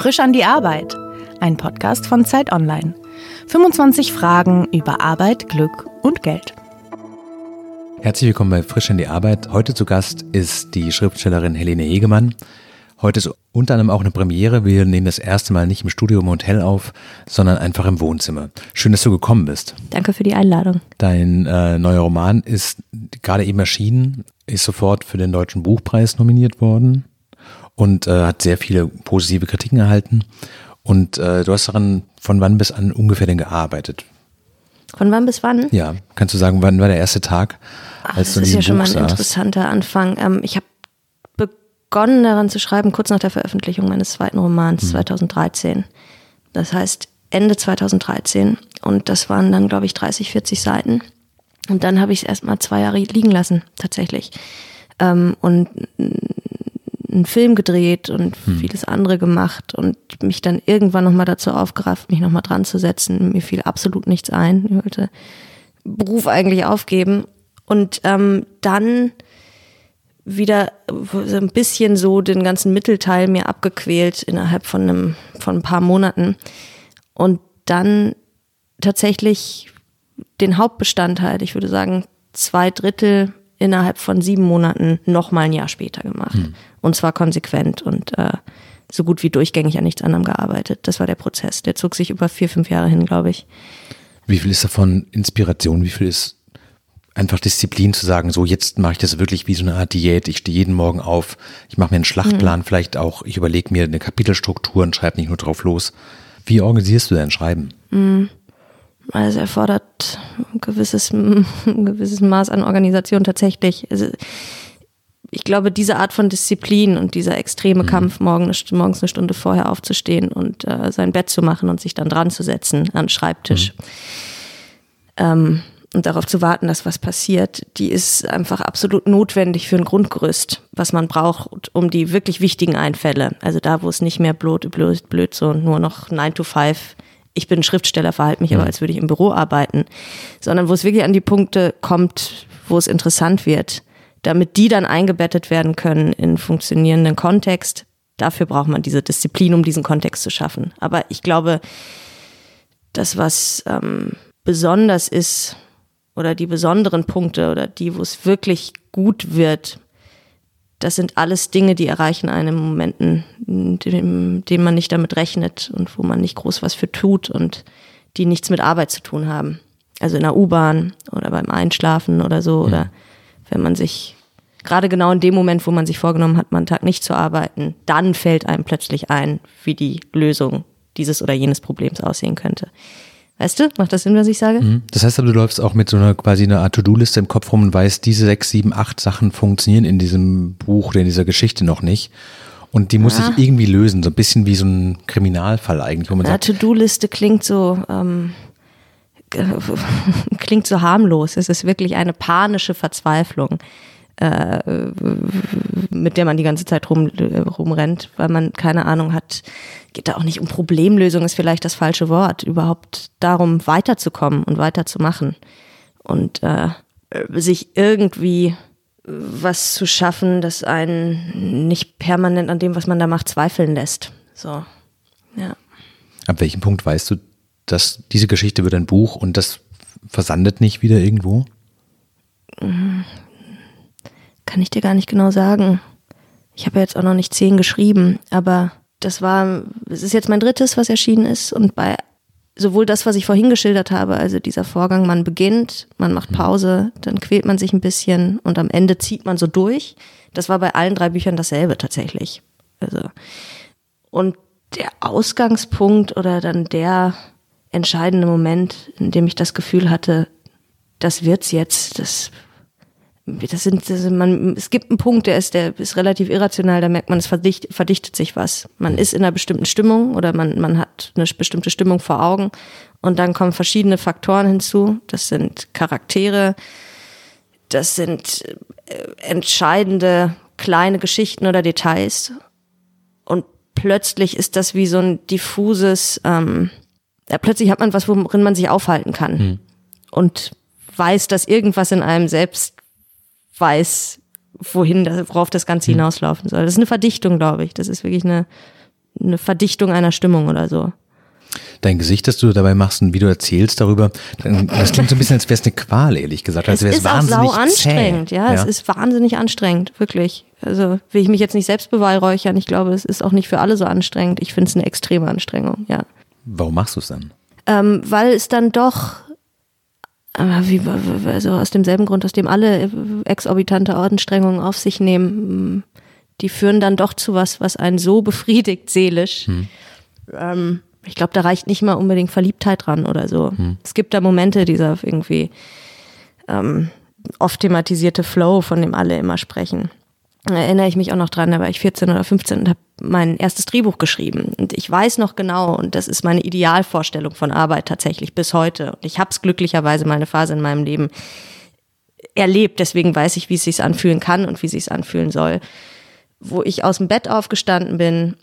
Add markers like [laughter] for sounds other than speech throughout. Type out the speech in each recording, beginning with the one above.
Frisch an die Arbeit. Ein Podcast von Zeit Online. 25 Fragen über Arbeit, Glück und Geld. Herzlich willkommen bei Frisch an die Arbeit. Heute zu Gast ist die Schriftstellerin Helene Hegemann. Heute ist unter anderem auch eine Premiere. Wir nehmen das erste Mal nicht im Studio im Hotel auf, sondern einfach im Wohnzimmer. Schön, dass du gekommen bist. Danke für die Einladung. Dein äh, neuer Roman ist gerade eben erschienen, ist sofort für den Deutschen Buchpreis nominiert worden und äh, hat sehr viele positive Kritiken erhalten. Und äh, du hast daran von wann bis an ungefähr denn gearbeitet? Von wann bis wann? Ja, kannst du sagen, wann war der erste Tag, Ach, als du Das ist ja schon Buch mal ein saß? interessanter Anfang. Ähm, ich habe begonnen daran zu schreiben, kurz nach der Veröffentlichung meines zweiten Romans hm. 2013. Das heißt Ende 2013. Und das waren dann, glaube ich, 30, 40 Seiten. Und dann habe ich es erstmal zwei Jahre liegen lassen, tatsächlich. Ähm, und einen Film gedreht und hm. vieles andere gemacht und mich dann irgendwann nochmal dazu aufgerafft, mich nochmal dran zu setzen. Mir fiel absolut nichts ein. Ich wollte Beruf eigentlich aufgeben. Und ähm, dann wieder so ein bisschen so den ganzen Mittelteil mir abgequält innerhalb von einem, von ein paar Monaten. Und dann tatsächlich den Hauptbestandteil, ich würde sagen, zwei Drittel innerhalb von sieben Monaten nochmal ein Jahr später gemacht. Hm. Und zwar konsequent und äh, so gut wie durchgängig an nichts anderem gearbeitet. Das war der Prozess. Der zog sich über vier, fünf Jahre hin, glaube ich. Wie viel ist davon Inspiration? Wie viel ist einfach Disziplin zu sagen, so jetzt mache ich das wirklich wie so eine Art Diät. Ich stehe jeden Morgen auf, ich mache mir einen Schlachtplan, mhm. vielleicht auch, ich überlege mir eine Kapitelstruktur und schreibe nicht nur drauf los. Wie organisierst du dein Schreiben? Mhm. Also erfordert ein gewisses, ein gewisses Maß an Organisation tatsächlich. Also ich glaube, diese Art von Disziplin und dieser extreme mhm. Kampf, morgen, morgens eine Stunde vorher aufzustehen und äh, sein Bett zu machen und sich dann dran zu setzen an den Schreibtisch mhm. ähm, und darauf zu warten, dass was passiert, die ist einfach absolut notwendig für ein Grundgerüst, was man braucht, um die wirklich wichtigen Einfälle, also da, wo es nicht mehr blöd, blöd, blöd so nur noch 9 to 5 ich bin Schriftsteller, verhalte mich aber, als würde ich im Büro arbeiten, sondern wo es wirklich an die Punkte kommt, wo es interessant wird, damit die dann eingebettet werden können in funktionierenden Kontext. Dafür braucht man diese Disziplin, um diesen Kontext zu schaffen. Aber ich glaube, das, was ähm, besonders ist, oder die besonderen Punkte oder die, wo es wirklich gut wird, das sind alles Dinge, die erreichen einen in Momenten, in denen man nicht damit rechnet und wo man nicht groß was für tut und die nichts mit Arbeit zu tun haben. Also in der U-Bahn oder beim Einschlafen oder so oder wenn man sich gerade genau in dem Moment, wo man sich vorgenommen hat, mal einen Tag nicht zu arbeiten, dann fällt einem plötzlich ein, wie die Lösung dieses oder jenes Problems aussehen könnte. Weißt du, macht das Sinn, was ich sage? Mhm. Das heißt aber, du läufst auch mit so einer quasi einer Art To-Do-Liste im Kopf rum und weißt, diese sechs, sieben, acht Sachen funktionieren in diesem Buch oder in dieser Geschichte noch nicht. Und die muss ja. sich irgendwie lösen, so ein bisschen wie so ein Kriminalfall eigentlich, wo man ja, sagt. To-Do-Liste klingt so, ähm, [laughs] klingt so harmlos. Es ist wirklich eine panische Verzweiflung mit der man die ganze Zeit rum, rumrennt, weil man keine Ahnung hat, geht da auch nicht um Problemlösung, ist vielleicht das falsche Wort, überhaupt darum weiterzukommen und weiterzumachen und äh, sich irgendwie was zu schaffen, das einen nicht permanent an dem, was man da macht, zweifeln lässt. So, ja. Ab welchem Punkt weißt du, dass diese Geschichte wird ein Buch und das versandet nicht wieder irgendwo? Kann ich dir gar nicht genau sagen. Ich habe ja jetzt auch noch nicht zehn geschrieben, aber das war, es ist jetzt mein drittes, was erschienen ist und bei sowohl das, was ich vorhin geschildert habe, also dieser Vorgang, man beginnt, man macht Pause, dann quält man sich ein bisschen und am Ende zieht man so durch. Das war bei allen drei Büchern dasselbe tatsächlich. Also, und der Ausgangspunkt oder dann der entscheidende Moment, in dem ich das Gefühl hatte, das wird's jetzt, das das sind, das sind man, es gibt einen Punkt, der ist, der ist relativ irrational, da merkt man, es verdichtet, verdichtet sich was. Man ist in einer bestimmten Stimmung oder man, man hat eine bestimmte Stimmung vor Augen und dann kommen verschiedene Faktoren hinzu. Das sind Charaktere, das sind äh, entscheidende kleine Geschichten oder Details und plötzlich ist das wie so ein diffuses, ähm, ja, plötzlich hat man was, worin man sich aufhalten kann. Hm. Und weiß, dass irgendwas in einem selbst weiß, wohin, worauf das Ganze hm. hinauslaufen soll. Das ist eine Verdichtung, glaube ich. Das ist wirklich eine, eine Verdichtung einer Stimmung oder so. Dein Gesicht, das du dabei machst und wie du erzählst darüber, das klingt so ein bisschen, als wäre es eine Qual, ehrlich gesagt. Als es ist wahnsinnig anstrengend, ja, ja, es ist wahnsinnig anstrengend, wirklich. Also will ich mich jetzt nicht selbst beweihräuchern, ich glaube, es ist auch nicht für alle so anstrengend. Ich finde es eine extreme Anstrengung, ja. Warum machst du es dann? Ähm, weil es dann doch wie, also aus demselben Grund, aus dem alle exorbitante Anstrengungen auf sich nehmen, die führen dann doch zu was, was einen so befriedigt seelisch. Hm. Ähm, ich glaube, da reicht nicht mal unbedingt Verliebtheit dran oder so. Hm. Es gibt da Momente, dieser irgendwie ähm, oft thematisierte Flow, von dem alle immer sprechen. Erinnere ich mich auch noch dran, da war ich 14 oder 15 und habe mein erstes Drehbuch geschrieben. Und ich weiß noch genau, und das ist meine Idealvorstellung von Arbeit tatsächlich bis heute. Und ich habe es glücklicherweise mal eine Phase in meinem Leben erlebt, deswegen weiß ich, wie es sich anfühlen kann und wie es sich anfühlen soll. Wo ich aus dem Bett aufgestanden bin,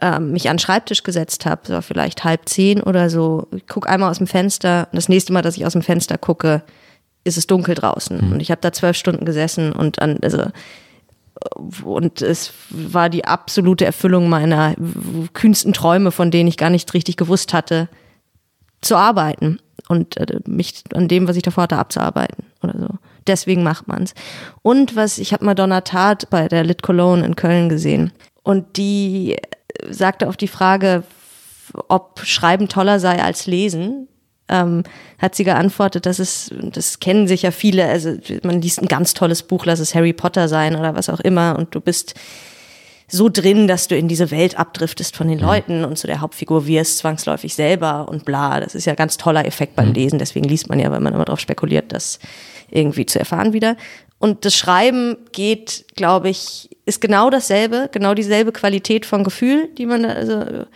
ähm, mich an den Schreibtisch gesetzt habe, so vielleicht halb zehn oder so, ich gucke einmal aus dem Fenster und das nächste Mal, dass ich aus dem Fenster gucke, ist es dunkel draußen. Mhm. Und ich habe da zwölf Stunden gesessen und an, also und es war die absolute Erfüllung meiner kühnsten Träume, von denen ich gar nicht richtig gewusst hatte, zu arbeiten und äh, mich an dem, was ich davor hatte, abzuarbeiten oder so. Deswegen macht man's. Und was, ich habe Madonna Tat bei der Lit Cologne in Köln gesehen und die sagte auf die Frage, ob Schreiben toller sei als Lesen, ähm, hat sie geantwortet, dass es, das kennen sicher viele, also man liest ein ganz tolles Buch, lass es Harry Potter sein oder was auch immer und du bist so drin, dass du in diese Welt abdriftest von den mhm. Leuten und zu der Hauptfigur wirst, zwangsläufig selber und bla. Das ist ja ein ganz toller Effekt beim mhm. Lesen, deswegen liest man ja, weil man immer darauf spekuliert, das irgendwie zu erfahren wieder. Und das Schreiben geht, glaube ich, ist genau dasselbe, genau dieselbe Qualität von Gefühl, die man da, also,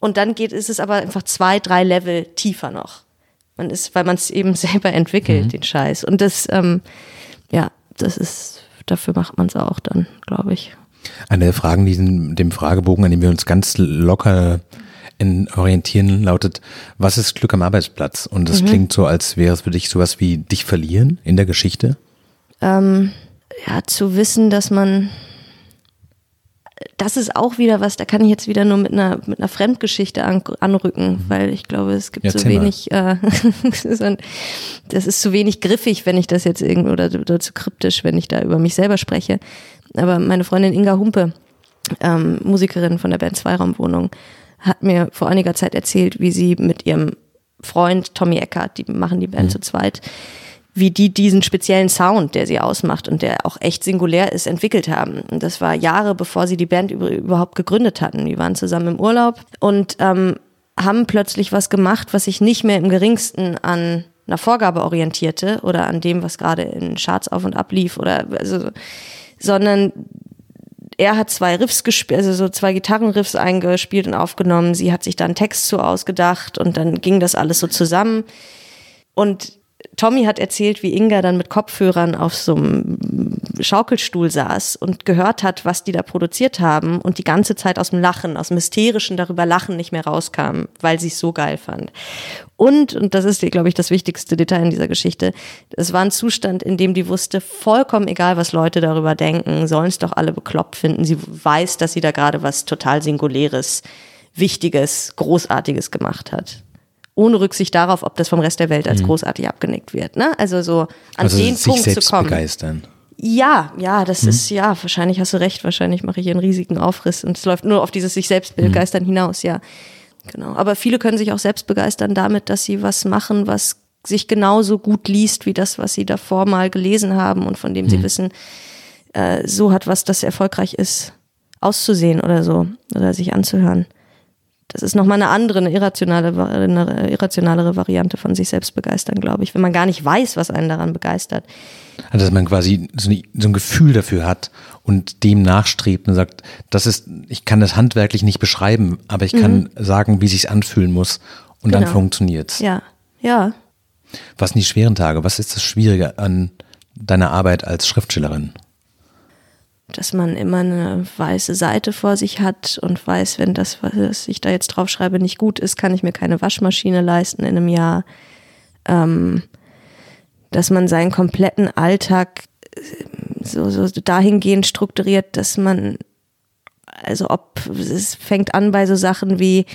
und dann geht, ist es aber einfach zwei, drei Level tiefer noch. Man ist, weil man es eben [laughs] selber entwickelt, mhm. den Scheiß. Und das, ähm, ja, das ist, dafür macht man es auch dann, glaube ich. Eine der Fragen, die in dem Fragebogen, an dem wir uns ganz locker in orientieren, lautet, was ist Glück am Arbeitsplatz? Und das mhm. klingt so, als wäre es für dich sowas wie dich verlieren in der Geschichte. Ähm, ja, zu wissen, dass man das ist auch wieder was, da kann ich jetzt wieder nur mit einer, mit einer Fremdgeschichte an, anrücken, mhm. weil ich glaube, es gibt ja, zu wenig, äh, [laughs] das ist zu wenig griffig, wenn ich das jetzt irgendwie, oder, oder zu kryptisch, wenn ich da über mich selber spreche. Aber meine Freundin Inga Humpe, ähm, Musikerin von der Band Zweiraumwohnung, hat mir vor einiger Zeit erzählt, wie sie mit ihrem Freund Tommy Eckert, die machen die Band mhm. zu zweit, wie die diesen speziellen Sound, der sie ausmacht und der auch echt singulär ist, entwickelt haben. Und das war Jahre, bevor sie die Band überhaupt gegründet hatten. Die waren zusammen im Urlaub und ähm, haben plötzlich was gemacht, was sich nicht mehr im geringsten an einer Vorgabe orientierte oder an dem, was gerade in Charts auf und ab lief oder also, sondern er hat zwei Riffs gespielt, also so zwei Gitarrenriffs eingespielt und aufgenommen. Sie hat sich da einen Text zu ausgedacht und dann ging das alles so zusammen. Und Tommy hat erzählt, wie Inga dann mit Kopfhörern auf so einem Schaukelstuhl saß und gehört hat, was die da produziert haben und die ganze Zeit aus dem Lachen, aus dem hysterischen darüber Lachen nicht mehr rauskam, weil sie es so geil fand. Und, und das ist, glaube ich, das wichtigste Detail in dieser Geschichte, es war ein Zustand, in dem die wusste, vollkommen egal, was Leute darüber denken, sollen es doch alle bekloppt finden. Sie weiß, dass sie da gerade was total Singuläres, Wichtiges, Großartiges gemacht hat ohne Rücksicht darauf, ob das vom Rest der Welt als mhm. großartig abgenickt wird. Ne? Also so an also den Punkt zu kommen. Begeistern. Ja, ja, das mhm. ist, ja, wahrscheinlich hast du recht, wahrscheinlich mache ich einen riesigen Aufriss und es läuft nur auf dieses sich selbst mhm. begeistern mhm. hinaus, ja. Genau. Aber viele können sich auch selbst begeistern damit, dass sie was machen, was sich genauso gut liest wie das, was sie davor mal gelesen haben und von dem mhm. sie wissen, äh, so hat was, das erfolgreich ist, auszusehen oder so, oder sich anzuhören. Das ist nochmal eine andere, eine irrationale, eine irrationalere Variante von sich selbst begeistern, glaube ich, wenn man gar nicht weiß, was einen daran begeistert. Also, dass man quasi so, ein Gefühl dafür hat und dem nachstrebt und sagt, das ist, ich kann das handwerklich nicht beschreiben, aber ich kann mhm. sagen, wie sich's anfühlen muss und genau. dann funktioniert's. Ja, ja. Was sind die schweren Tage? Was ist das Schwierige an deiner Arbeit als Schriftstellerin? Dass man immer eine weiße Seite vor sich hat und weiß, wenn das, was ich da jetzt drauf schreibe, nicht gut ist, kann ich mir keine Waschmaschine leisten in einem Jahr. Ähm, dass man seinen kompletten Alltag äh, so, so dahingehend strukturiert, dass man Also ob es fängt an bei so Sachen wie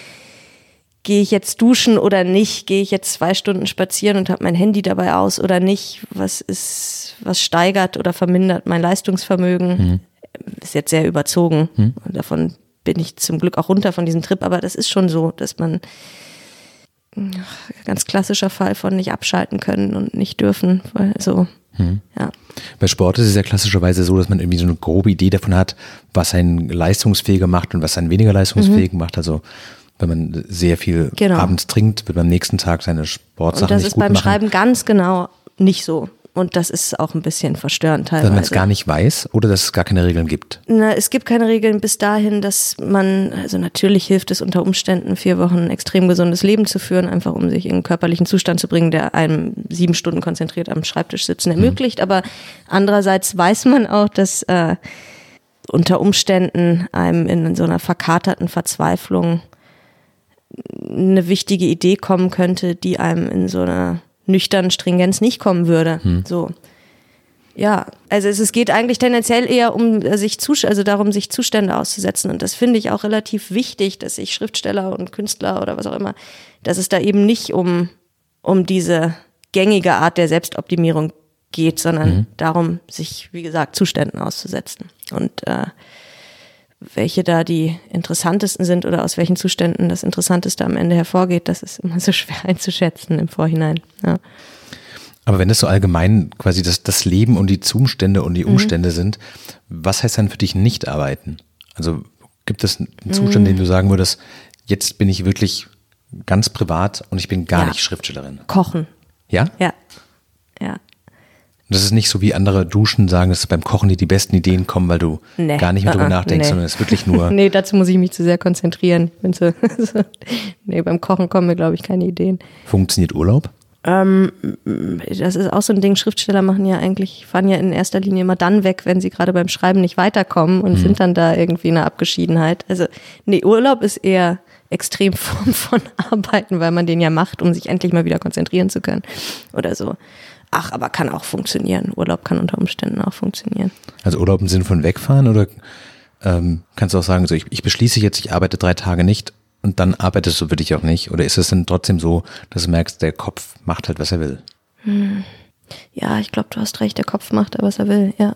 gehe ich jetzt duschen oder nicht? Gehe ich jetzt zwei Stunden spazieren und habe mein Handy dabei aus oder nicht? Was ist, was steigert oder vermindert mein Leistungsvermögen? Mhm. Ist jetzt sehr überzogen. Mhm. Und davon bin ich zum Glück auch runter von diesem Trip, aber das ist schon so, dass man ganz klassischer Fall von nicht abschalten können und nicht dürfen, weil so hm. Ja. Bei Sport ist es ja klassischerweise so, dass man irgendwie so eine grobe Idee davon hat, was einen leistungsfähiger macht und was einen weniger leistungsfähig mhm. macht. Also wenn man sehr viel genau. abends trinkt, wird man am nächsten Tag seine Sportsachen nicht gut machen. Das ist beim Schreiben ganz genau nicht so. Und das ist auch ein bisschen verstörend teilweise. Dass man es gar nicht weiß oder dass es gar keine Regeln gibt? Na, es gibt keine Regeln bis dahin, dass man, also natürlich hilft es unter Umständen, vier Wochen ein extrem gesundes Leben zu führen, einfach um sich in einen körperlichen Zustand zu bringen, der einem sieben Stunden konzentriert am Schreibtisch sitzen ermöglicht. Mhm. Aber andererseits weiß man auch, dass äh, unter Umständen einem in so einer verkaterten Verzweiflung eine wichtige Idee kommen könnte, die einem in so einer nüchternen Stringenz nicht kommen würde. Hm. So. Ja, also es, es, geht eigentlich tendenziell eher um sich also darum, sich Zustände auszusetzen. Und das finde ich auch relativ wichtig, dass sich Schriftsteller und Künstler oder was auch immer, dass es da eben nicht um, um diese gängige Art der Selbstoptimierung geht, sondern mhm. darum, sich, wie gesagt, Zuständen auszusetzen. Und äh, welche da die interessantesten sind oder aus welchen Zuständen das Interessanteste am Ende hervorgeht, das ist immer so schwer [laughs] einzuschätzen im Vorhinein. Ja. Aber wenn es so allgemein quasi das, das Leben und die Zustände und die mhm. Umstände mhm. sind, was heißt dann für dich nicht arbeiten? Also gibt es einen Zustand, mhm. den du sagen würdest, jetzt bin ich wirklich ganz privat und ich bin gar ja. nicht Schriftstellerin? Kochen. Ja? Ja. Ja. Das ist nicht so wie andere Duschen sagen, dass beim Kochen dir die besten Ideen kommen, weil du nee, gar nicht mehr drüber uh, nachdenkst, nee. sondern es ist wirklich nur. [laughs] nee, dazu muss ich mich zu sehr konzentrieren. [laughs] So, nee, beim Kochen kommen mir, glaube ich, keine Ideen. Funktioniert Urlaub? Ähm, das ist auch so ein Ding. Schriftsteller machen ja eigentlich, fahren ja in erster Linie immer dann weg, wenn sie gerade beim Schreiben nicht weiterkommen und mhm. sind dann da irgendwie in einer Abgeschiedenheit. Also, nee, Urlaub ist eher Extremform [laughs] von Arbeiten, weil man den ja macht, um sich endlich mal wieder konzentrieren zu können. Oder so. Ach, aber kann auch funktionieren. Urlaub kann unter Umständen auch funktionieren. Also Urlaub im Sinne von wegfahren oder ähm, kannst du auch sagen, so ich, ich beschließe jetzt, ich arbeite drei Tage nicht und dann arbeitest du für dich auch nicht? Oder ist es denn trotzdem so, dass du merkst, der Kopf macht halt, was er will? Hm. Ja, ich glaube, du hast recht, der Kopf macht, was er will, ja.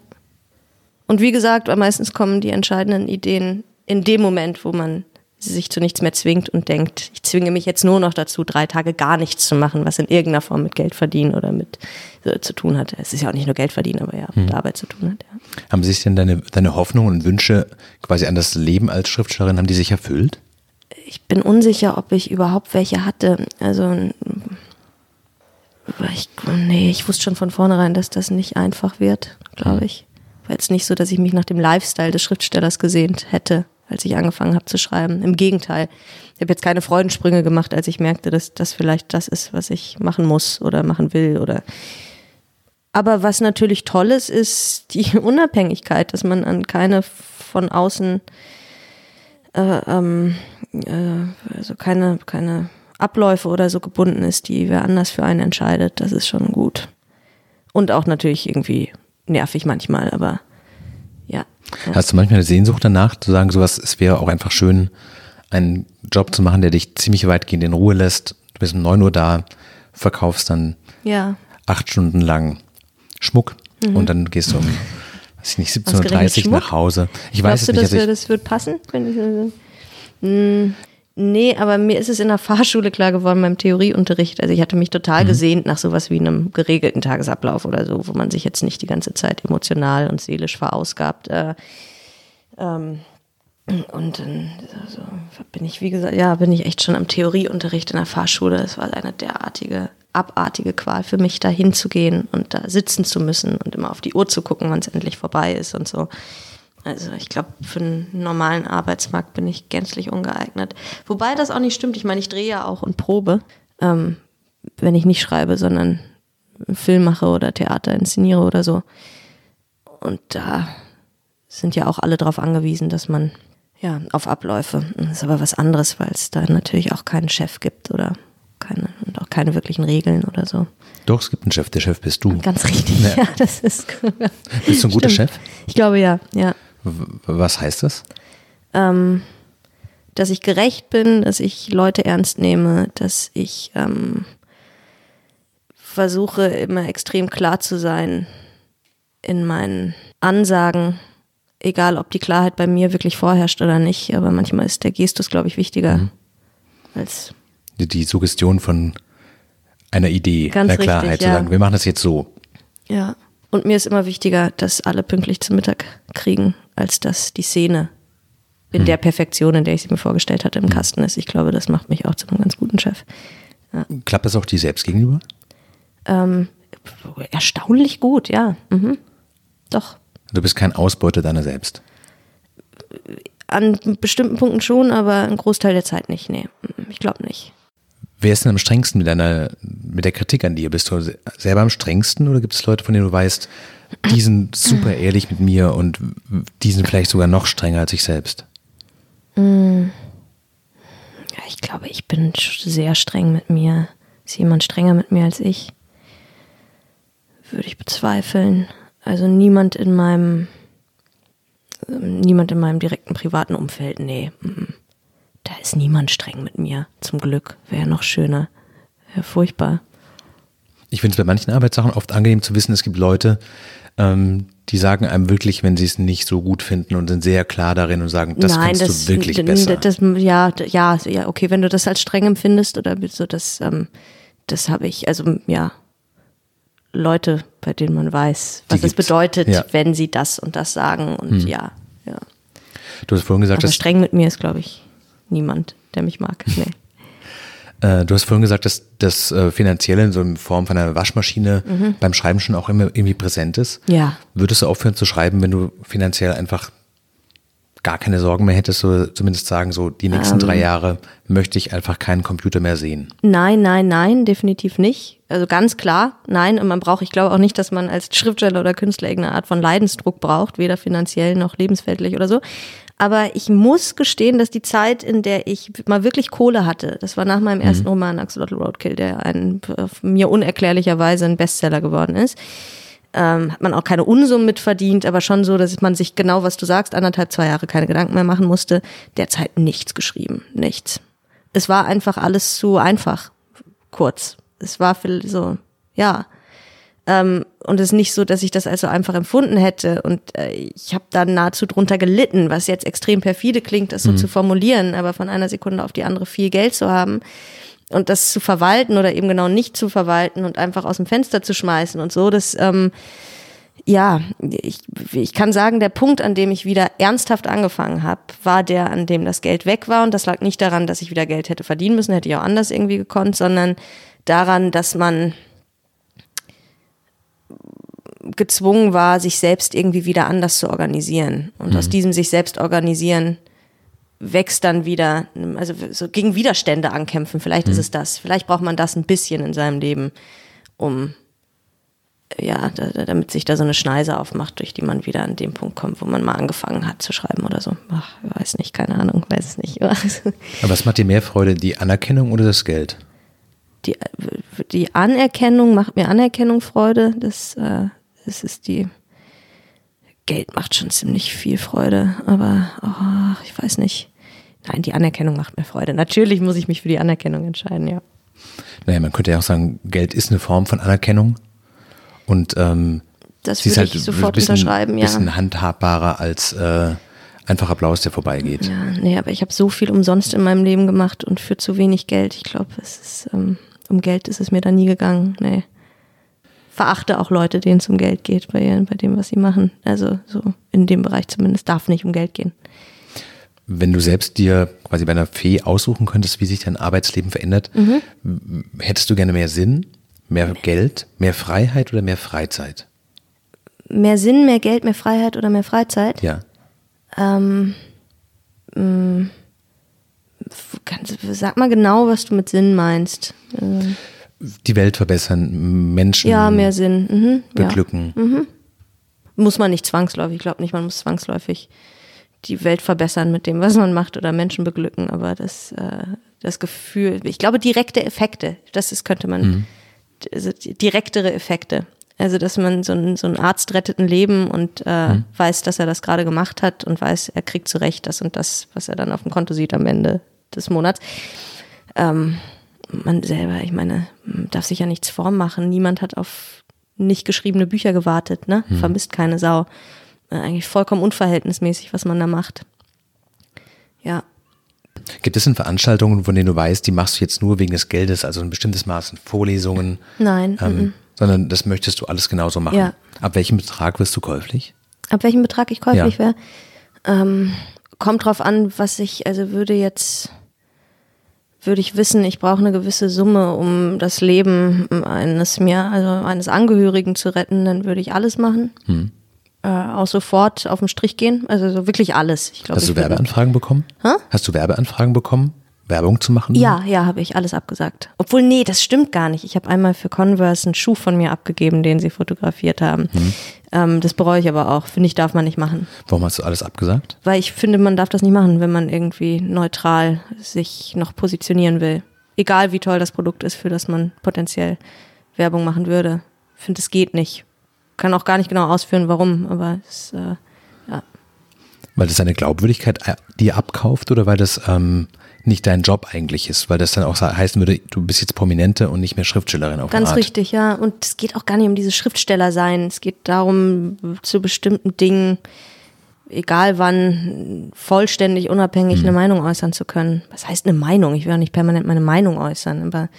Und wie gesagt, meistens kommen die entscheidenden Ideen in dem Moment, wo man sich zu nichts mehr zwingt und denkt, ich zwinge mich jetzt nur noch dazu, drei Tage gar nichts zu machen, was in irgendeiner Form mit Geld verdienen oder mit äh, zu tun hat. Es ist ja auch nicht nur Geld verdienen, aber ja, mit hm. Arbeit zu tun hat. Ja. Haben sich denn deine, deine Hoffnungen und Wünsche quasi an das Leben als Schriftstellerin, haben die sich erfüllt? Ich bin unsicher, ob ich überhaupt welche hatte. Also ich, nee, ich wusste schon von vornherein, dass das nicht einfach wird, glaube hm. ich. War jetzt nicht so, dass ich mich nach dem Lifestyle des Schriftstellers gesehnt hätte als ich angefangen habe zu schreiben. Im Gegenteil. Ich habe jetzt keine Freudensprünge gemacht, als ich merkte, dass das vielleicht das ist, was ich machen muss oder machen will oder aber was natürlich toll ist, ist die [laughs] Unabhängigkeit, dass man an keine von außen äh, ähm, äh, also keine, keine Abläufe oder so gebunden ist, die wer anders für einen entscheidet. Das ist schon gut. Und auch natürlich irgendwie nervig manchmal, aber ja. Hast du manchmal eine Sehnsucht danach, zu sagen, sowas, es wäre auch einfach schön, einen Job zu machen, der dich ziemlich weitgehend in Ruhe lässt. Du bist um 9 Uhr da, verkaufst dann ja. acht Stunden lang Schmuck mhm. und dann gehst du um, weiß ich nicht, 17.30 Uhr nach Hause. Ich Glaubst weiß es nicht. Dass also das wird passen? Wenn ich, hm. Nee, aber mir ist es in der Fahrschule klar geworden beim Theorieunterricht. Also ich hatte mich total mhm. gesehnt nach sowas wie einem geregelten Tagesablauf oder so, wo man sich jetzt nicht die ganze Zeit emotional und seelisch verausgabt. Äh, ähm, und dann also, bin ich, wie gesagt, ja, bin ich echt schon am Theorieunterricht in der Fahrschule. Es war eine derartige, abartige Qual für mich, da hinzugehen und da sitzen zu müssen und immer auf die Uhr zu gucken, wann es endlich vorbei ist und so. Also ich glaube, für einen normalen Arbeitsmarkt bin ich gänzlich ungeeignet. Wobei das auch nicht stimmt. Ich meine, ich drehe ja auch und probe, ähm, wenn ich nicht schreibe, sondern Film mache oder Theater inszeniere oder so. Und da sind ja auch alle darauf angewiesen, dass man ja auf Abläufe. Das ist aber was anderes, weil es da natürlich auch keinen Chef gibt oder keine und auch keine wirklichen Regeln oder so. Doch, es gibt einen Chef, der Chef bist du. Ganz richtig, ja, [laughs] ja das ist Bist du ein guter Chef? Ich glaube ja, ja. Was heißt das? ähm, dass ich gerecht bin, dass ich Leute ernst nehme, dass ich ähm, versuche immer extrem klar zu sein in meinen Ansagen, egal ob die Klarheit bei mir wirklich vorherrscht oder nicht, aber manchmal ist der Gestus, glaube ich, wichtiger mhm. als die, Suggestion von einer Idee, Ganz einer Klarheit, richtig, zu ja. sagen, wir machen das jetzt so. Ja. Und mir ist immer wichtiger, dass alle pünktlich zum Mittag kriegen, als dass die Szene in Hm. der Perfektion, in der ich sie mir vorgestellt hatte, im Kasten ist. Ich glaube, das macht mich auch zu einem ganz guten Chef. Klappt das auch dir selbst gegenüber? Ähm, erstaunlich gut, ja. Mhm. Doch. Du bist kein Ausbeuter deiner selbst. An bestimmten Punkten schon, aber einen Großteil der Zeit nicht. Nee, Mhm, ich glaube nicht. Wer ist denn am strengsten mit deiner, mit der Kritik an dir? Bist du se- selber am strengsten oder gibt es Leute, von denen du weißt, die sind super ehrlich mit mir und die sind vielleicht sogar noch strenger als ich selbst? Ja, ich glaube, ich bin sehr streng mit mir. Ist jemand strenger mit mir als ich? Würde ich bezweifeln. Also niemand in meinem, niemand in meinem direkten privaten Umfeld, nee. Da ist niemand streng mit mir. Zum Glück. Wäre ja noch schöner. Wäre furchtbar. Ich finde es bei manchen Arbeitssachen oft angenehm zu wissen, es gibt Leute, ähm, die sagen einem wirklich, wenn sie es nicht so gut finden und sind sehr klar darin und sagen, das Nein, kannst das, du wirklich besser. Das, ja, ja, ja, okay, wenn du das als streng empfindest oder so, das, ähm, das habe ich, also ja, Leute, bei denen man weiß, was es bedeutet, Ja. Hm. wenn sie das und das sagen und ja, ja. du hast vorhin gesagt, Aber dass, streng mit mir ist, glaube ich, niemand, der mich mag. [laughs] Nee. äh, du hast vorhin gesagt, dass das äh, Finanzielle in so in Form von einer Waschmaschine beim Schreiben schon auch immer irgendwie präsent ist. Ja. Würdest du aufhören zu schreiben, wenn du finanziell einfach gar keine Sorgen mehr hättest, oder zumindest sagen, so die nächsten Ähm. drei Jahre möchte ich einfach keinen Computer mehr sehen? Nein, nein, nein, definitiv nicht. Also ganz klar, nein. Und man braucht, ich glaube auch nicht, dass man als Schriftsteller oder Künstler irgendeine Art von Leidensdruck braucht, weder finanziell noch lebensweltlich oder so. Aber ich muss gestehen, dass die Zeit, in der ich mal wirklich Kohle hatte, das war nach meinem ersten Roman Axolotl Roadkill, der ein, mir unerklärlicherweise ein Bestseller geworden ist, ähm, hat man auch keine Unsummen mitverdient, aber schon so, dass man sich genau, was du sagst, anderthalb, zwei Jahre keine Gedanken mehr machen musste. Derzeit nichts geschrieben, nichts. Es war einfach alles zu einfach, kurz. Es war viel so, ja. Ähm, und es ist nicht so, dass ich das als so einfach empfunden hätte. Und äh, ich habe da nahezu drunter gelitten, was jetzt extrem perfide klingt, das so zu formulieren, aber von einer Sekunde auf die andere viel Geld zu haben und das zu verwalten oder eben genau nicht zu verwalten und einfach aus dem Fenster zu schmeißen und so, das ähm, ja, ich, ich kann sagen, der Punkt, an dem ich wieder ernsthaft angefangen habe, war der, an dem das Geld weg war. Und das lag nicht daran, dass ich wieder Geld hätte verdienen müssen, hätte ich auch anders irgendwie gekonnt, sondern daran, dass man gezwungen war, sich selbst irgendwie wieder anders zu organisieren. Und aus diesem sich selbst organisieren wächst dann wieder, also so gegen Widerstände ankämpfen. Vielleicht ist es das. Vielleicht braucht man das ein bisschen in seinem Leben, um ja, da, da- damit sich da so eine Schneise aufmacht, durch die man wieder an den Punkt kommt, wo man mal angefangen hat zu schreiben oder so. Ach, ich weiß nicht, keine Ahnung, weiß es nicht. [laughs] Aber was macht dir mehr Freude, die Anerkennung oder das Geld? Die, die Anerkennung macht mir Anerkennung Freude. Das, äh, das ist die Geld macht schon ziemlich viel Freude, aber oh, ich weiß nicht. Nein, die Anerkennung macht mir Freude. Natürlich muss ich mich für die Anerkennung entscheiden, ja. Naja, man könnte ja auch sagen, Geld ist eine Form von Anerkennung. Und ähm, Das würde halt ich sofort ein bisschen, unterschreiben, ja. bisschen handhabbarer als äh, einfach Applaus, der vorbeigeht. Ja, nee, aber ich habe so viel umsonst in meinem Leben gemacht und für zu wenig Geld. Ich glaube, es ist ähm, um Geld ist es mir da nie gegangen. Nee. Verachte auch Leute, denen es um Geld geht bei, bei dem, was sie machen. Also so in dem Bereich zumindest darf nicht um Geld gehen. Wenn du selbst dir quasi bei einer Fee aussuchen könntest, wie sich dein Arbeitsleben verändert, Mhm. hättest du gerne mehr Sinn, mehr Geld, mehr Freiheit oder mehr Freizeit? Mehr Sinn, mehr Geld, mehr Freiheit oder mehr Freizeit? Ja. Ähm, mh, kannst, sag mal genau, was du mit Sinn meinst. Äh, Die Welt verbessern, Menschen ja, mehr Sinn. Mhm, ja. beglücken. Muss man nicht zwangsläufig. Ich glaube nicht, man muss zwangsläufig die Welt verbessern mit dem, was man macht oder Menschen beglücken. Aber das, äh, das Gefühl, ich glaube, direkte Effekte, das ist, könnte man, also die- direktere Effekte. Also, dass man so ein, so ein Arzt rettet ein Leben und äh, mhm. weiß, dass er das gerade gemacht hat und weiß, er kriegt zurecht das und das, was er dann auf dem Konto sieht am Ende des Monats. Ähm, man selber, ich meine, darf sich ja nichts vormachen. Niemand hat auf nicht geschriebene Bücher gewartet, ne? Mhm. Vermisst keine Sau. Äh, eigentlich vollkommen unverhältnismäßig, was man da macht. Ja. Gibt es denn Veranstaltungen, von denen du weißt, die machst du jetzt nur wegen des Geldes, also ein bestimmtes Maß an Vorlesungen? Nein. Ähm, m -m. Sondern das möchtest du alles genauso machen. Ja. Ab welchem Betrag wirst du käuflich? Ab welchem Betrag ich käuflich ja. wäre? Ähm, kommt drauf an, was ich, also würde jetzt, würde ich wissen, ich brauche eine gewisse Summe, um das Leben eines mir, also eines Angehörigen zu retten, dann würde ich alles machen. Hm. Äh, auch sofort auf den Strich gehen. Also so wirklich alles. Ich glaub, Hast du Werbeanfragen bekommen? Hä? Hast du Werbeanfragen bekommen? Werbung zu machen? Ja, ja, habe ich alles abgesagt. Obwohl, nee, das stimmt gar nicht. Ich habe einmal für Converse einen Schuh von mir abgegeben, den sie fotografiert haben. Mhm. Ähm, das bereue ich aber auch. Finde ich, darf man nicht machen. Warum hast du alles abgesagt? Weil ich finde, man darf das nicht machen, wenn man irgendwie neutral sich noch positionieren will. Egal wie toll das Produkt ist, für das man potenziell Werbung machen würde. Ich finde, es geht nicht. Kann auch gar nicht genau ausführen, warum, aber es, äh, ja. Weil das seine Glaubwürdigkeit äh, dir abkauft oder weil das ähm, nicht dein Job eigentlich ist, weil das dann auch heißen würde, du bist jetzt Prominente und nicht mehr Schriftstellerin auf Ganz richtig, ja. Und es geht auch gar nicht um dieses Schriftsteller sein. Es geht darum, zu bestimmten Dingen, egal wann, vollständig unabhängig hm. eine Meinung äußern zu können. Was heißt eine Meinung? Ich will auch nicht permanent meine Meinung äußern, aber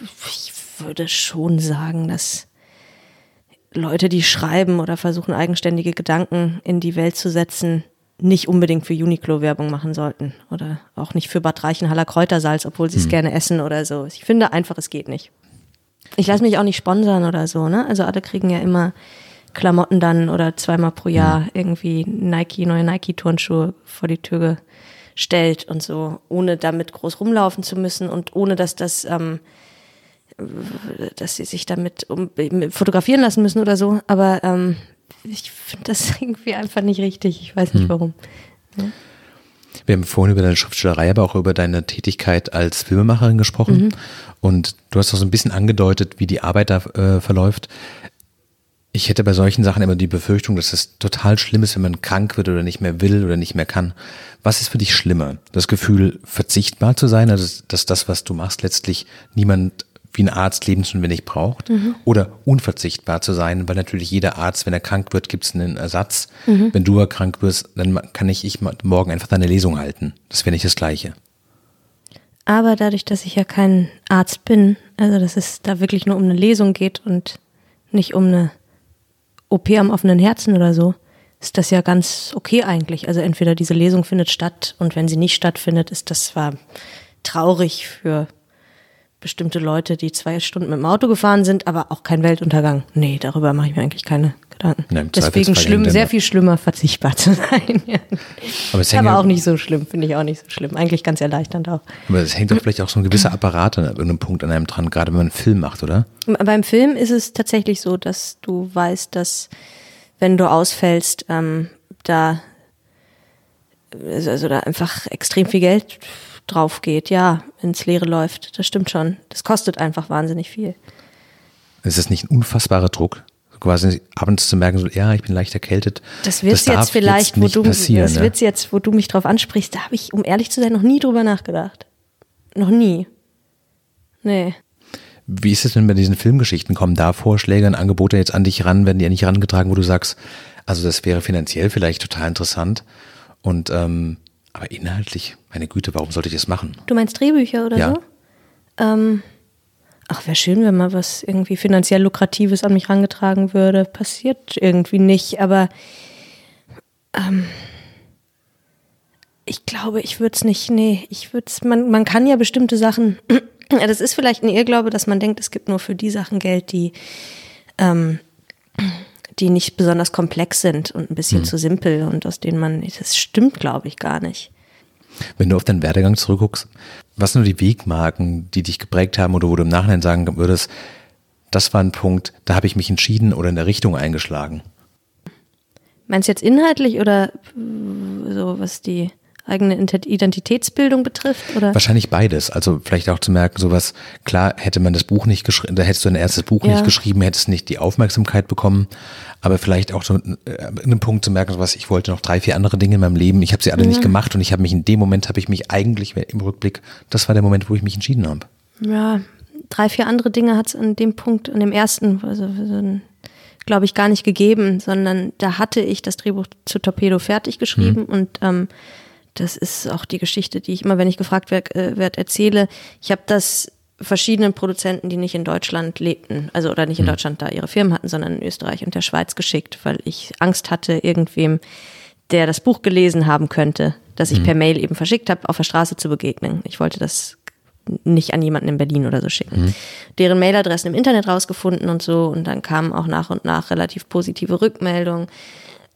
ich würde schon sagen, dass Leute, die schreiben oder versuchen, eigenständige Gedanken in die Welt zu setzen, nicht unbedingt für Uniqlo Werbung machen sollten oder auch nicht für Bad Reichenhaller Kräutersalz, obwohl sie es hm. gerne essen oder so. Ich finde einfach, es geht nicht. Ich lasse mich auch nicht sponsern oder so, ne? Also alle kriegen ja immer Klamotten dann oder zweimal pro Jahr hm. irgendwie Nike, neue Nike-Turnschuhe vor die Tür gestellt und so, ohne damit groß rumlaufen zu müssen und ohne dass das, ähm, dass sie sich damit um, fotografieren lassen müssen oder so. Aber ähm, ich finde das [laughs] irgendwie einfach nicht richtig. Ich weiß nicht hm. warum. Ja. Wir haben vorhin über deine Schriftstellerei, aber auch über deine Tätigkeit als Filmemacherin gesprochen. Mhm. Und du hast auch so ein bisschen angedeutet, wie die Arbeit da äh, verläuft. Ich hätte bei solchen Sachen immer die Befürchtung, dass es total schlimm ist, wenn man krank wird oder nicht mehr will oder nicht mehr kann. Was ist für dich schlimmer? Das Gefühl, verzichtbar zu sein, also dass das, was du machst, letztlich niemand wie ein Arzt lebensnotwendig braucht mhm. oder unverzichtbar zu sein, weil natürlich jeder Arzt, wenn er krank wird, gibt es einen Ersatz. Mhm. Wenn du krank wirst, dann kann ich, ich morgen einfach deine Lesung halten. Das wäre nicht das Gleiche. Aber dadurch, dass ich ja kein Arzt bin, also dass es da wirklich nur um eine Lesung geht und nicht um eine OP am offenen Herzen oder so, ist das ja ganz okay eigentlich. Also entweder diese Lesung findet statt und wenn sie nicht stattfindet, ist das zwar traurig für bestimmte Leute, die zwei Stunden mit dem Auto gefahren sind, aber auch kein Weltuntergang. Nee, darüber mache ich mir eigentlich keine Gedanken. Nein, Deswegen schlimm, sehr viel schlimmer, verzichtbar zu [laughs] sein. ja. Aber, es aber auch nicht so schlimm, finde ich auch nicht so schlimm. Eigentlich ganz erleichternd auch. Aber es hängt doch vielleicht auch so ein gewisser Apparat an irgendeinem Punkt an einem dran, gerade wenn man einen Film macht, oder? Beim Film ist es tatsächlich so, dass du weißt, dass wenn du ausfällst, ähm, da also da einfach extrem viel Geld drauf geht, ja, ins Leere läuft. Das stimmt schon. Das kostet einfach wahnsinnig viel. Ist das nicht ein unfassbarer Druck? Quasi abends zu merken, so, ja, ich bin leicht erkältet. Das wird jetzt vielleicht, jetzt wo du, das ne? wird's jetzt, wo du mich drauf ansprichst, da habe ich, um ehrlich zu sein, noch nie drüber nachgedacht. Noch nie. Nee. Wie ist es denn bei diesen Filmgeschichten? Kommen da Vorschläge und Angebote jetzt an dich ran, werden die ja nicht herangetragen, wo du sagst, also das wäre finanziell vielleicht total interessant und ähm, aber inhaltlich, meine Güte, warum sollte ich das machen? Du meinst Drehbücher oder ja. so? Ähm, ach, wäre schön, wenn mal was irgendwie finanziell Lukratives an mich rangetragen würde. Passiert irgendwie nicht, aber ähm, ich glaube, ich würde es nicht, nee, ich würde es, man, man kann ja bestimmte Sachen, [clears throat] das ist vielleicht ein Irrglaube, dass man denkt, es gibt nur für die Sachen Geld, die, ähm, die nicht besonders komplex sind und ein bisschen hm. zu simpel und aus denen man, das stimmt, glaube ich, gar nicht. Wenn du auf deinen Werdegang zurückguckst, was sind die Wegmarken, die dich geprägt haben oder wo du im Nachhinein sagen würdest, das war ein Punkt, da habe ich mich entschieden oder in der Richtung eingeschlagen? Meinst du jetzt inhaltlich oder so, was die eigene Identitätsbildung betrifft? Oder? Wahrscheinlich beides. Also vielleicht auch zu merken, sowas, klar, hätte man das Buch nicht geschrieben, da hättest du ein erstes Buch Ja. nicht geschrieben, hättest nicht die Aufmerksamkeit bekommen. Aber vielleicht auch so äh, einen Punkt zu merken, sowas, ich wollte noch drei, vier andere Dinge in meinem Leben, ich habe sie alle nicht gemacht und ich habe mich in dem Moment, habe ich mich eigentlich im Rückblick, das war der Moment, wo ich mich entschieden habe. Ja, drei, vier andere Dinge hat es an dem Punkt, an dem ersten, also, glaube ich, gar nicht gegeben, sondern da hatte ich das Drehbuch zu Torpedo fertig geschrieben und ähm, das ist auch die Geschichte, die ich immer, wenn ich gefragt werde, äh, werd, erzähle. Ich habe das verschiedenen Produzenten, die nicht in Deutschland lebten, also oder nicht in Deutschland da ihre Firmen hatten, sondern in Österreich und der Schweiz geschickt, weil ich Angst hatte, irgendwem, der das Buch gelesen haben könnte, das ich per Mail eben verschickt habe, auf der Straße zu begegnen. Ich wollte das nicht an jemanden in Berlin oder so schicken. Deren Mailadressen im Internet rausgefunden und so und dann kamen auch nach und nach relativ positive Rückmeldungen.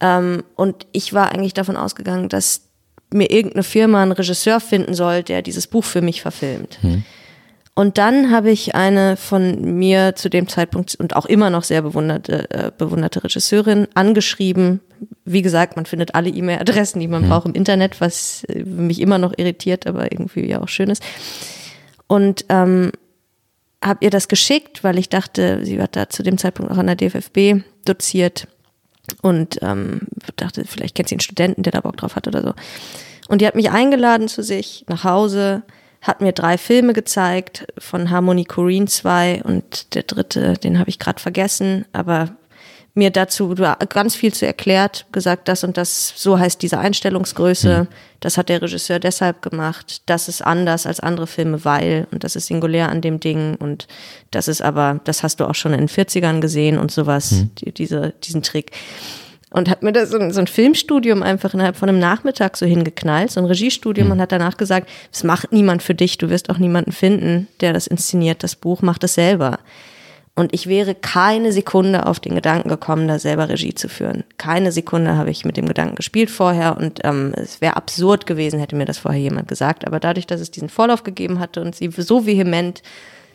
Ähm, und ich war eigentlich davon ausgegangen, dass mir irgendeine Firma einen Regisseur finden soll, der dieses Buch für mich verfilmt. Und dann habe ich eine von mir zu dem Zeitpunkt und auch immer noch sehr bewunderte, äh, bewunderte Regisseurin angeschrieben. Wie gesagt, man findet alle E-Mail-Adressen, die man braucht im Internet, was äh, mich immer noch irritiert, aber irgendwie ja auch schön ist. Und ähm, habe ihr das geschickt, weil ich dachte, sie hat da zu dem Zeitpunkt auch an der DFFB doziert und ähm, dachte, vielleicht kennt sie einen Studenten, der da Bock drauf hat oder so. Und die hat mich eingeladen zu sich nach Hause, hat mir drei Filme gezeigt, von Harmony Corrine zwei und der dritte, den habe ich gerade vergessen, aber mir dazu ganz viel zu erklärt, gesagt, das und das, so heißt diese Einstellungsgröße, das hat der Regisseur deshalb gemacht, das ist anders als andere Filme, weil, und das ist singulär an dem Ding und das ist aber, das hast du auch schon in den 40ern gesehen und sowas, die, diese, diesen Trick. Und hat mir da so ein, so ein Filmstudium einfach innerhalb von einem Nachmittag so hingeknallt, so ein Regiestudium und hat danach gesagt, es macht niemand für dich, du wirst auch niemanden finden, der das inszeniert, das Buch, mach das selber. Und ich wäre keine Sekunde auf den Gedanken gekommen, da selber Regie zu führen. Keine Sekunde habe ich mit dem Gedanken gespielt vorher und ähm, es wäre absurd gewesen, hätte mir das vorher jemand gesagt. Aber dadurch, dass es diesen Vorlauf gegeben hatte und sie so vehement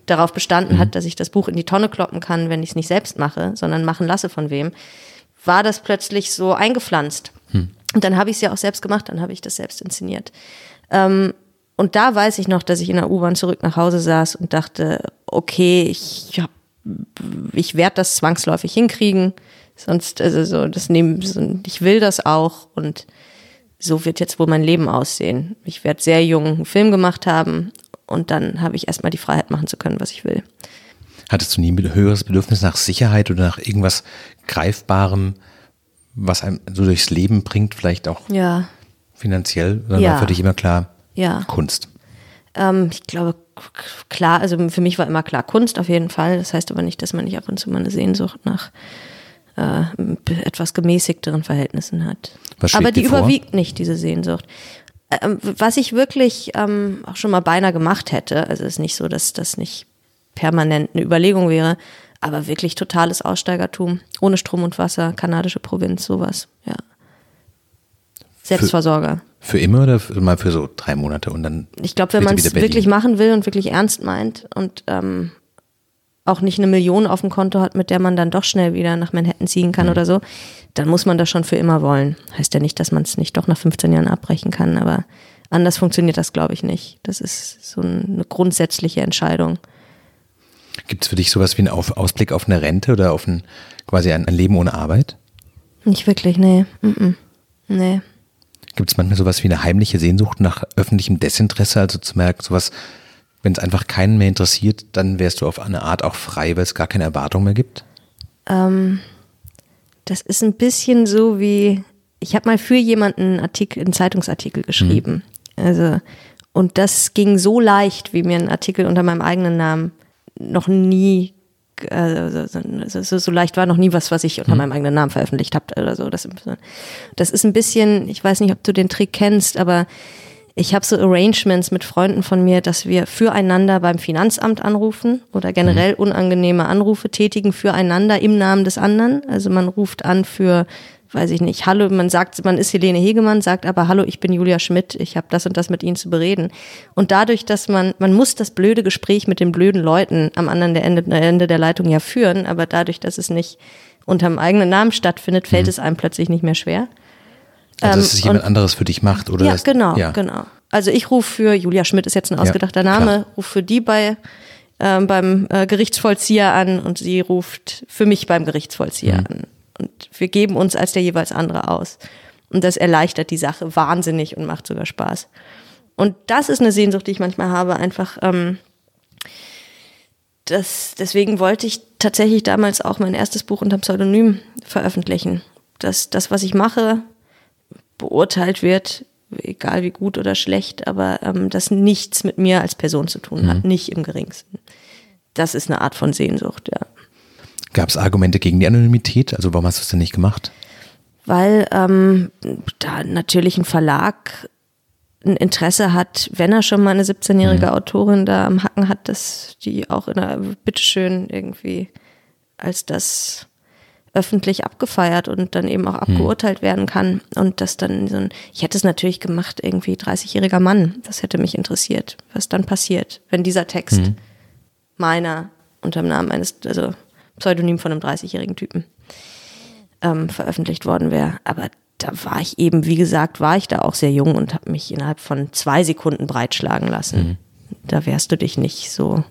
darauf bestanden hat, dass ich das Buch in die Tonne kloppen kann, wenn ich es nicht selbst mache, sondern machen lasse von wem, war das plötzlich so eingepflanzt. Und dann habe ich es ja auch selbst gemacht, dann habe ich das selbst inszeniert. Ähm, und da weiß ich noch, dass ich in der U-Bahn zurück nach Hause saß und dachte, okay, ich hab, ich werde das zwangsläufig hinkriegen, sonst also so das nehmen ich will das auch und so wird jetzt wohl mein Leben aussehen. Ich werde sehr jung einen Film gemacht haben und dann habe ich erstmal die Freiheit machen zu können, was ich will. Hattest du nie ein höheres Bedürfnis nach Sicherheit oder nach irgendwas Greifbarem, was einem so durchs Leben bringt, vielleicht auch Ja, finanziell? Oder Ja. war für dich immer klar, ja. Kunst? Ähm, ich glaube, klar, also für mich war immer klar Kunst auf jeden Fall. Das heißt aber nicht, dass man nicht ab und zu mal eine Sehnsucht nach äh, etwas gemäßigteren Verhältnissen hat. Aber die überwiegt nicht, diese Sehnsucht. Ähm, was ich wirklich ähm, auch schon mal beinahe gemacht hätte, also es ist nicht so, dass das nicht permanent eine Überlegung wäre, aber wirklich totales Aussteigertum, ohne Strom und Wasser, kanadische Provinz, sowas, ja. Selbstversorger. Für immer oder für, mal für so drei Monate und dann Ich glaube, wenn man es wirklich machen will und wirklich ernst meint und ähm, auch nicht eine Million auf dem Konto hat, mit der man dann doch schnell wieder nach Manhattan ziehen Mhm. kann oder so, dann muss man das schon für immer wollen. Heißt ja nicht, dass man es nicht doch nach 15 Jahren abbrechen kann, aber anders funktioniert das, glaube ich, nicht. Das ist so eine grundsätzliche Entscheidung. Gibt es für dich sowas wie einen auf, Ausblick auf eine Rente oder auf ein quasi ein, ein Leben ohne Arbeit? Nicht wirklich, nee. Mm -mm. Nee. Gibt es manchmal sowas wie eine heimliche Sehnsucht nach öffentlichem Desinteresse, also zu merken, sowas, wenn es einfach keinen mehr interessiert, dann wärst du auf eine Art auch frei, weil es gar keine Erwartung mehr gibt? Ähm, das ist ein bisschen so wie, ich habe mal für jemanden einen Artikel, einen Zeitungsartikel geschrieben. Also, und das ging so leicht, wie mir ein Artikel unter meinem eigenen Namen noch nie, also, so, so, so leicht war noch nie was, was ich unter meinem eigenen Namen veröffentlicht habe oder so. Das, das ist ein bisschen, ich weiß nicht, ob du den Trick kennst, aber ich habe so Arrangements mit Freunden von mir, dass wir füreinander beim Finanzamt anrufen oder generell unangenehme Anrufe tätigen füreinander im Namen des anderen. Also man ruft an für, weiß ich nicht, hallo, man sagt, man ist Helene Hegemann, sagt aber hallo, ich bin Julia Schmidt, ich habe das und das mit Ihnen zu bereden. Und dadurch, dass man, man muss das blöde Gespräch mit den blöden Leuten am anderen der Ende, Ende der Leitung ja führen, aber dadurch, dass es nicht unterm eigenen Namen stattfindet, fällt es einem plötzlich nicht mehr schwer. Also, dass Ähm, es jemand und- anderes für dich macht, oder? ja, dass- genau, ja. genau. Also ich rufe für, Julia Schmidt ist jetzt ein Ja, ausgedachter klar. Name, rufe für die bei ähm, beim äh, Gerichtsvollzieher an und sie ruft für mich beim Gerichtsvollzieher Mhm. an. Und wir geben uns als der jeweils andere aus. Und das erleichtert die Sache wahnsinnig und macht sogar Spaß. Und das ist eine Sehnsucht, die ich manchmal habe, einfach. Ähm, das, deswegen wollte ich tatsächlich damals auch mein erstes Buch unter Pseudonym veröffentlichen. Dass das, was ich mache, beurteilt wird, egal wie gut oder schlecht, aber ähm, das nichts mit mir als Person zu tun hat, nicht im geringsten. Das ist eine Art von Sehnsucht, ja. Gab es Argumente gegen die Anonymität? Also warum hast du es denn nicht gemacht? Weil ähm, da natürlich ein Verlag ein Interesse hat, wenn er schon mal eine 17-jährige Autorin da am Hacken hat, dass die auch in einer, bitteschön irgendwie als das öffentlich abgefeiert und dann eben auch abgeurteilt werden kann. Und das dann so ein, ich hätte es natürlich gemacht, irgendwie 30-jähriger Mann. Das hätte mich interessiert, was dann passiert, wenn dieser Text meiner unter dem Namen eines, also Pseudonym von einem 30-jährigen Typen ähm, veröffentlicht worden wäre. Aber da war ich eben, wie gesagt, war ich da auch sehr jung und habe mich innerhalb von zwei Sekunden breitschlagen lassen. Da wärst du dich nicht so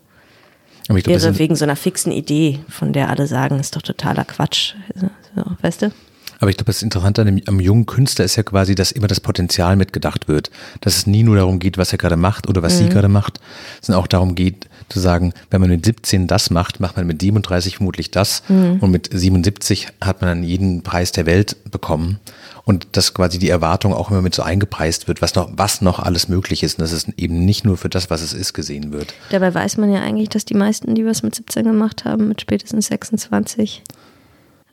Aber ich glaube, das irre wegen so einer fixen Idee, von der alle sagen, ist doch totaler Quatsch. So, so, weißt du? Aber ich glaube, das Interessante an dem, am jungen Künstler ist ja quasi, dass immer das Potenzial mitgedacht wird. Dass es nie nur darum geht, was er gerade macht oder was Mhm. sie gerade macht, sondern auch darum geht, zu sagen, wenn man mit 17 das macht, macht man mit 37 vermutlich das Mhm. und mit 77 hat man dann jeden Preis der Welt bekommen. Und dass quasi die Erwartung auch immer mit so eingepreist wird, was noch, was noch alles möglich ist und dass es eben nicht nur für das, was es ist, gesehen wird. Dabei weiß man ja eigentlich, dass die meisten, die was mit 17 gemacht haben, mit spätestens 26,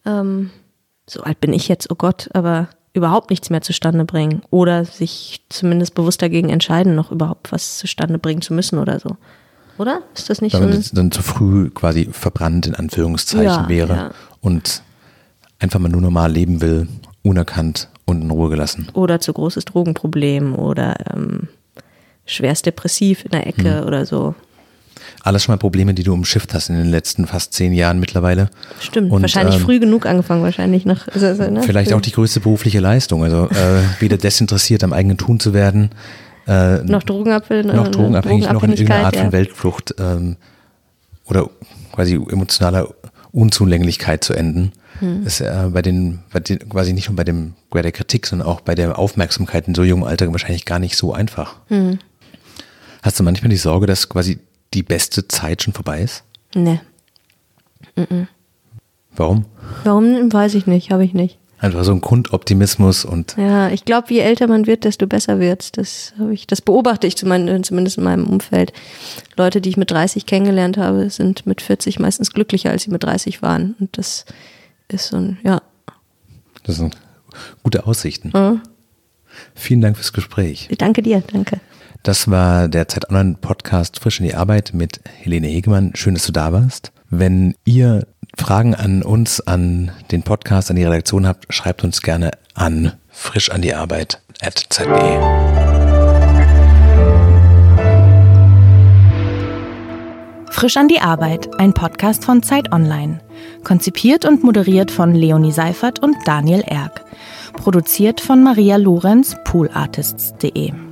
ähm, so alt bin ich jetzt, oh Gott, aber überhaupt nichts mehr zustande bringen oder sich zumindest bewusst dagegen entscheiden, noch überhaupt was zustande bringen zu müssen oder so. Oder? Ist das nicht Weil so man ein, jetzt dann zu früh quasi verbrannt in Anführungszeichen Ja, wäre ja. und einfach mal nur normal leben will, unerkannt und in Ruhe gelassen. oder zu großes Drogenproblem oder ähm, schwerst depressiv in der Ecke Hm. oder so. Alles schon mal Probleme, die du umschifft hast in den letzten fast zehn Jahren mittlerweile. Stimmt, Und, wahrscheinlich ähm, früh genug angefangen, wahrscheinlich noch. Also, so, ne? Vielleicht auch die größte berufliche Leistung. Also äh, weder desinteressiert am eigenen Tun zu werden, äh, noch Drogenabhängig, noch drogenabhängig, noch in irgendeiner Art ja. von Weltflucht ähm, oder quasi emotionaler Unzulänglichkeit zu enden. Hm. Ist äh, bei den, bei den, quasi nicht nur bei dem, bei der Kritik, sondern auch bei der Aufmerksamkeit in so jungem Alter wahrscheinlich gar nicht so einfach. Hm. Hast du manchmal die Sorge, dass quasi die beste Zeit schon vorbei ist? Nee. Warum? Warum, weiß ich nicht, habe ich nicht. Einfach so ein Grundoptimismus und Ja, ich glaube, je älter man wird, desto besser wird's. Das habe ich, das beobachte ich zumindest in meinem Umfeld. Leute, die ich mit 30 kennengelernt habe, sind mit 40 meistens glücklicher, als sie mit 30 waren. Und das ist so ein, ja. das sind gute Aussichten. Mhm. Vielen Dank fürs Gespräch. Danke dir, danke. Das war der Zeit Online Podcast Frisch in die Arbeit mit Helene Hegemann. Schön, dass du da warst. Wenn ihr Fragen an uns, an den Podcast, an die Redaktion habt, schreibt uns gerne an frisch an die Arbeit at zeit.de. Frisch an die Arbeit, ein Podcast von Zeit Online. Konzipiert und moderiert von Leonie Seifert und Daniel Erck. Produziert von Maria Lorenz, poolartists.de.